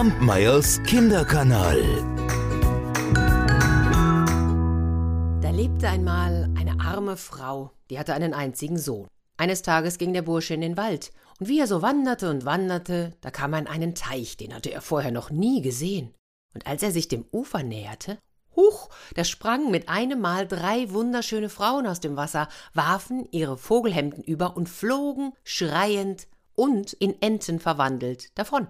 Kampmeyers Kinderkanal. Da lebte einmal eine arme Frau, die hatte einen einzigen Sohn. Eines Tages ging der Bursche in den Wald, und wie er so wanderte und wanderte, da kam er an einen Teich, den hatte er vorher noch nie gesehen. Und als er sich dem Ufer näherte, huch, da sprangen mit einem Mal drei wunderschöne Frauen aus dem Wasser, warfen ihre Vogelhemden über und flogen, schreiend und in Enten verwandelt, davon.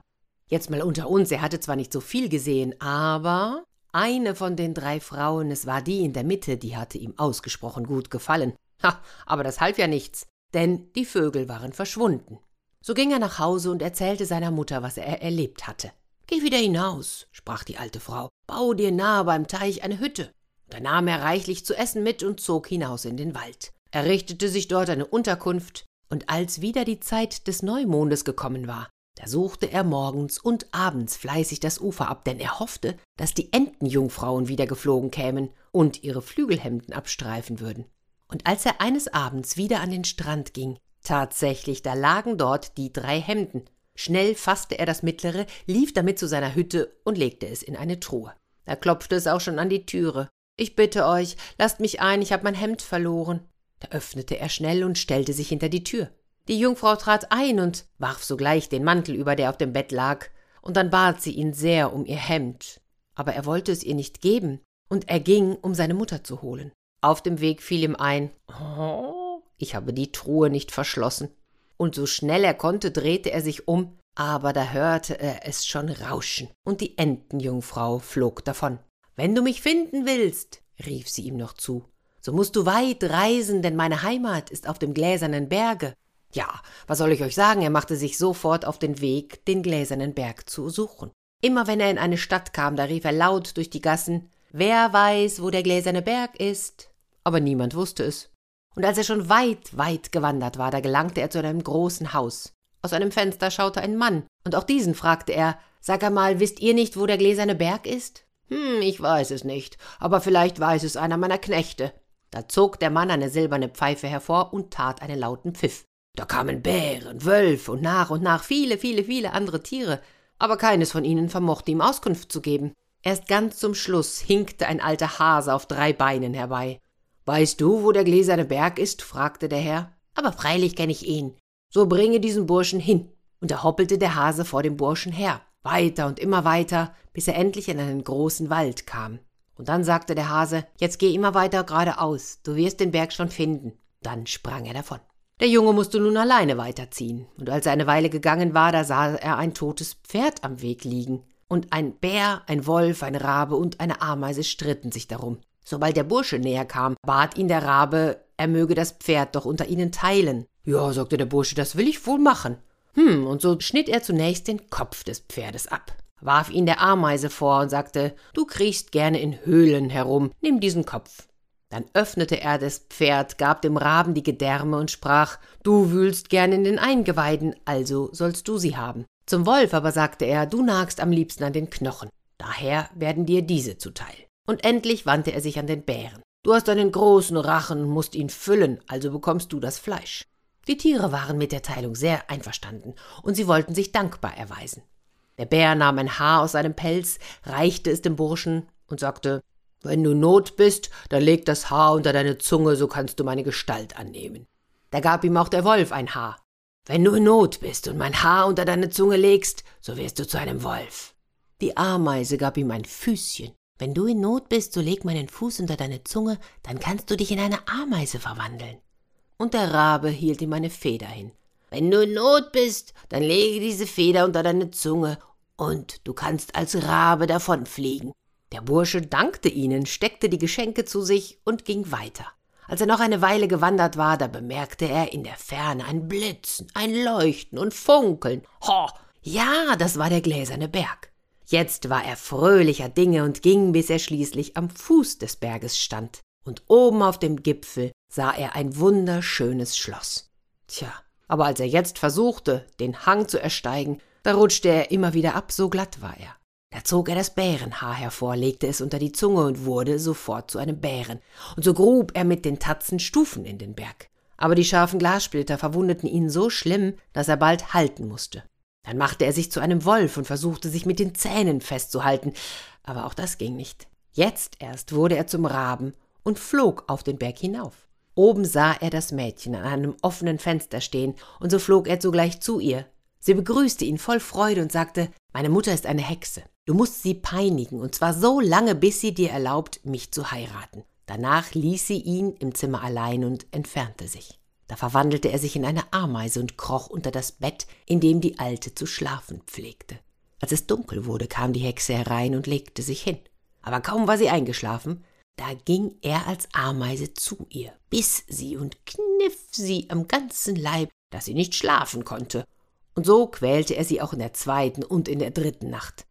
Jetzt mal unter uns, er hatte zwar nicht so viel gesehen, aber eine von den drei Frauen, es war die in der Mitte, die hatte ihm ausgesprochen gut gefallen. Ha, aber das half ja nichts, denn die Vögel waren verschwunden. So ging er nach Hause und erzählte seiner Mutter, was er erlebt hatte. Geh wieder hinaus, sprach die alte Frau, bau dir nahe beim Teich eine Hütte. Da nahm er reichlich zu essen mit und zog hinaus in den Wald. Er richtete sich dort eine Unterkunft, und als wieder die Zeit des Neumondes gekommen war, da suchte er morgens und abends fleißig das Ufer ab, denn er hoffte, dass die Entenjungfrauen wieder geflogen kämen und ihre Flügelhemden abstreifen würden. Und als er eines Abends wieder an den Strand ging, tatsächlich, da lagen dort die drei Hemden. Schnell fasste er das mittlere, lief damit zu seiner Hütte und legte es in eine Truhe. Da klopfte es auch schon an die Türe. Ich bitte euch, lasst mich ein, ich habe mein Hemd verloren. Da öffnete er schnell und stellte sich hinter die Tür. Die Jungfrau trat ein und warf sogleich den Mantel über, der auf dem Bett lag, und dann bat sie ihn sehr um ihr Hemd. Aber er wollte es ihr nicht geben, und er ging, um seine Mutter zu holen. Auf dem Weg fiel ihm ein, oh, ich habe die Truhe nicht verschlossen. Und so schnell er konnte, drehte er sich um, aber da hörte er es schon rauschen, und die Entenjungfrau flog davon. Wenn du mich finden willst, rief sie ihm noch zu, so musst du weit reisen, denn meine Heimat ist auf dem gläsernen Berge. Ja, was soll ich euch sagen, er machte sich sofort auf den Weg, den gläsernen Berg zu suchen. Immer wenn er in eine Stadt kam, da rief er laut durch die Gassen Wer weiß, wo der gläserne Berg ist? Aber niemand wusste es. Und als er schon weit, weit gewandert war, da gelangte er zu einem großen Haus. Aus einem Fenster schaute ein Mann, und auch diesen fragte er Sag einmal, wisst ihr nicht, wo der gläserne Berg ist? Hm, ich weiß es nicht, aber vielleicht weiß es einer meiner Knechte. Da zog der Mann eine silberne Pfeife hervor und tat einen lauten Pfiff. Da kamen Bären, Wölfe und nach und nach viele, viele, viele andere Tiere, aber keines von ihnen vermochte ihm Auskunft zu geben. Erst ganz zum Schluss hinkte ein alter Hase auf drei Beinen herbei. Weißt du, wo der gläserne Berg ist? fragte der Herr. Aber freilich kenn ich ihn. So bringe diesen Burschen hin. Und da hoppelte der Hase vor dem Burschen her, weiter und immer weiter, bis er endlich in einen großen Wald kam. Und dann sagte der Hase, jetzt geh immer weiter geradeaus, du wirst den Berg schon finden. Dann sprang er davon. Der Junge musste nun alleine weiterziehen, und als er eine Weile gegangen war, da sah er ein totes Pferd am Weg liegen, und ein Bär, ein Wolf, ein Rabe und eine Ameise stritten sich darum. Sobald der Bursche näher kam, bat ihn der Rabe, er möge das Pferd doch unter ihnen teilen. Ja, sagte der Bursche, das will ich wohl machen. Hm, und so schnitt er zunächst den Kopf des Pferdes ab warf ihn der Ameise vor und sagte Du kriechst gerne in Höhlen herum, nimm diesen Kopf. Dann öffnete er das Pferd, gab dem Raben die Gedärme und sprach Du wühlst gern in den Eingeweiden, also sollst du sie haben. Zum Wolf aber sagte er Du nagst am liebsten an den Knochen, daher werden dir diese zuteil. Und endlich wandte er sich an den Bären. Du hast einen großen Rachen und musst ihn füllen, also bekommst du das Fleisch. Die Tiere waren mit der Teilung sehr einverstanden, und sie wollten sich dankbar erweisen. Der Bär nahm ein Haar aus seinem Pelz, reichte es dem Burschen und sagte Wenn du Not bist, dann leg das Haar unter deine Zunge, so kannst du meine Gestalt annehmen. Da gab ihm auch der Wolf ein Haar. Wenn du in Not bist und mein Haar unter deine Zunge legst, so wirst du zu einem Wolf. Die Ameise gab ihm ein Füßchen. Wenn du in Not bist, so leg meinen Fuß unter deine Zunge, dann kannst du dich in eine Ameise verwandeln. Und der Rabe hielt ihm eine Feder hin. Wenn du in Not bist, dann lege diese Feder unter deine Zunge und du kannst als Rabe davonfliegen. Der Bursche dankte ihnen, steckte die Geschenke zu sich und ging weiter. Als er noch eine Weile gewandert war, da bemerkte er in der Ferne ein Blitzen, ein Leuchten und Funkeln. Ho, ja, das war der gläserne Berg. Jetzt war er fröhlicher Dinge und ging, bis er schließlich am Fuß des Berges stand. Und oben auf dem Gipfel sah er ein wunderschönes Schloss. Tja, aber als er jetzt versuchte, den Hang zu ersteigen, da rutschte er immer wieder ab, so glatt war er. Da zog er das Bärenhaar hervor, legte es unter die Zunge und wurde sofort zu einem Bären. Und so grub er mit den Tatzen Stufen in den Berg. Aber die scharfen Glassplitter verwundeten ihn so schlimm, dass er bald halten musste. Dann machte er sich zu einem Wolf und versuchte sich mit den Zähnen festzuhalten, aber auch das ging nicht. Jetzt erst wurde er zum Raben und flog auf den Berg hinauf. Oben sah er das Mädchen an einem offenen Fenster stehen, und so flog er sogleich zu ihr. Sie begrüßte ihn voll Freude und sagte Meine Mutter ist eine Hexe. Du musst sie peinigen, und zwar so lange, bis sie dir erlaubt, mich zu heiraten. Danach ließ sie ihn im Zimmer allein und entfernte sich. Da verwandelte er sich in eine Ameise und kroch unter das Bett, in dem die Alte zu schlafen pflegte. Als es dunkel wurde, kam die Hexe herein und legte sich hin. Aber kaum war sie eingeschlafen, da ging er als Ameise zu ihr, biss sie und kniff sie am ganzen Leib, dass sie nicht schlafen konnte. Und so quälte er sie auch in der zweiten und in der dritten Nacht.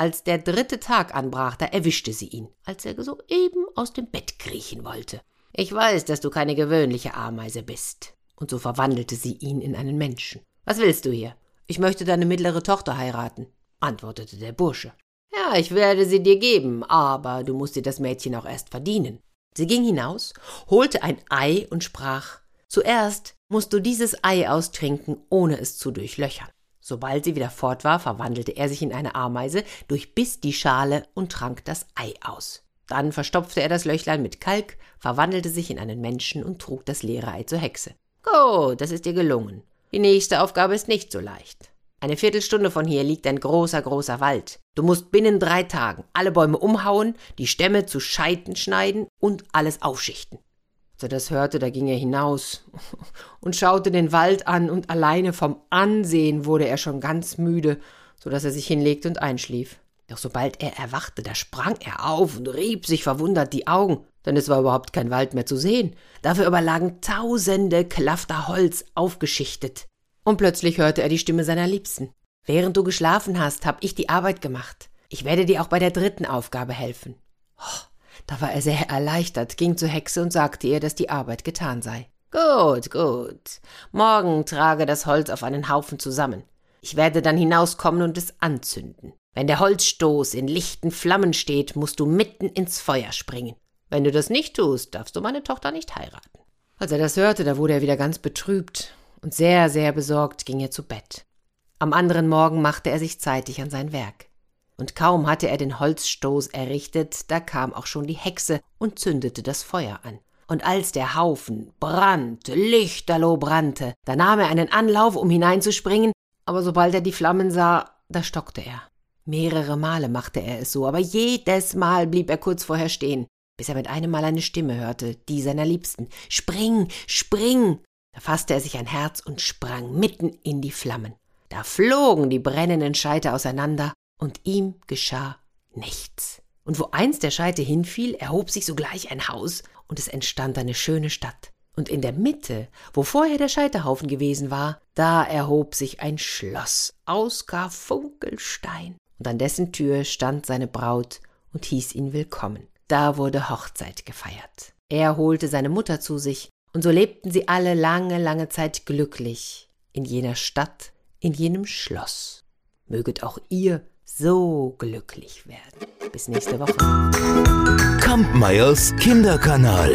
Als der dritte Tag anbrach, da erwischte sie ihn, als er soeben aus dem Bett kriechen wollte. Ich weiß, dass du keine gewöhnliche Ameise bist. Und so verwandelte sie ihn in einen Menschen. Was willst du hier? Ich möchte deine mittlere Tochter heiraten, antwortete der Bursche. Ja, ich werde sie dir geben, aber du musst dir das Mädchen auch erst verdienen. Sie ging hinaus, holte ein Ei und sprach Zuerst musst du dieses Ei austrinken, ohne es zu durchlöchern. Sobald sie wieder fort war, verwandelte er sich in eine Ameise, durchbiss die Schale und trank das Ei aus. Dann verstopfte er das Löchlein mit Kalk, verwandelte sich in einen Menschen und trug das leere Ei zur Hexe. Gut, das ist dir gelungen. Die nächste Aufgabe ist nicht so leicht. Eine Viertelstunde von hier liegt ein großer, großer Wald. Du musst binnen drei Tagen alle Bäume umhauen, die Stämme zu Scheiten schneiden und alles aufschichten. Er das hörte, da ging er hinaus und schaute den Wald an, und alleine vom Ansehen wurde er schon ganz müde, so dass er sich hinlegte und einschlief. Doch sobald er erwachte, da sprang er auf und rieb sich verwundert die Augen, denn es war überhaupt kein Wald mehr zu sehen. Dafür aber lagen tausende Klafter Holz aufgeschichtet. Und plötzlich hörte er die Stimme seiner Liebsten. Während du geschlafen hast, hab ich die Arbeit gemacht. Ich werde dir auch bei der dritten Aufgabe helfen. Oh, war er sehr erleichtert, ging zur Hexe und sagte ihr, dass die Arbeit getan sei. Gut, gut. Morgen trage das Holz auf einen Haufen zusammen. Ich werde dann hinauskommen und es anzünden. Wenn der Holzstoß in lichten Flammen steht, musst du mitten ins Feuer springen. Wenn du das nicht tust, darfst du meine Tochter nicht heiraten. Als er das hörte, da wurde er wieder ganz betrübt, und sehr, sehr besorgt ging er zu Bett. Am anderen Morgen machte er sich zeitig an sein Werk und kaum hatte er den Holzstoß errichtet, da kam auch schon die Hexe und zündete das Feuer an. Und als der Haufen brannte, lichterloh brannte, da nahm er einen Anlauf, um hineinzuspringen, aber sobald er die Flammen sah, da stockte er. Mehrere Male machte er es so, aber jedes Mal blieb er kurz vorher stehen, bis er mit einem Mal eine Stimme hörte, die seiner Liebsten. Spring, spring! Da fasste er sich ein Herz und sprang mitten in die Flammen. Da flogen die brennenden Scheite auseinander, und ihm geschah nichts. Und wo einst der Scheite hinfiel, erhob sich sogleich ein Haus, und es entstand eine schöne Stadt. Und in der Mitte, wo vorher der Scheiterhaufen gewesen war, da erhob sich ein Schloss aus Karfunkelstein. Und an dessen Tür stand seine Braut und hieß ihn willkommen. Da wurde Hochzeit gefeiert. Er holte seine Mutter zu sich, und so lebten sie alle lange, lange Zeit glücklich in jener Stadt, in jenem Schloss. Möget auch ihr so glücklich werden. Bis nächste Woche. Kampmeyers Kinderkanal.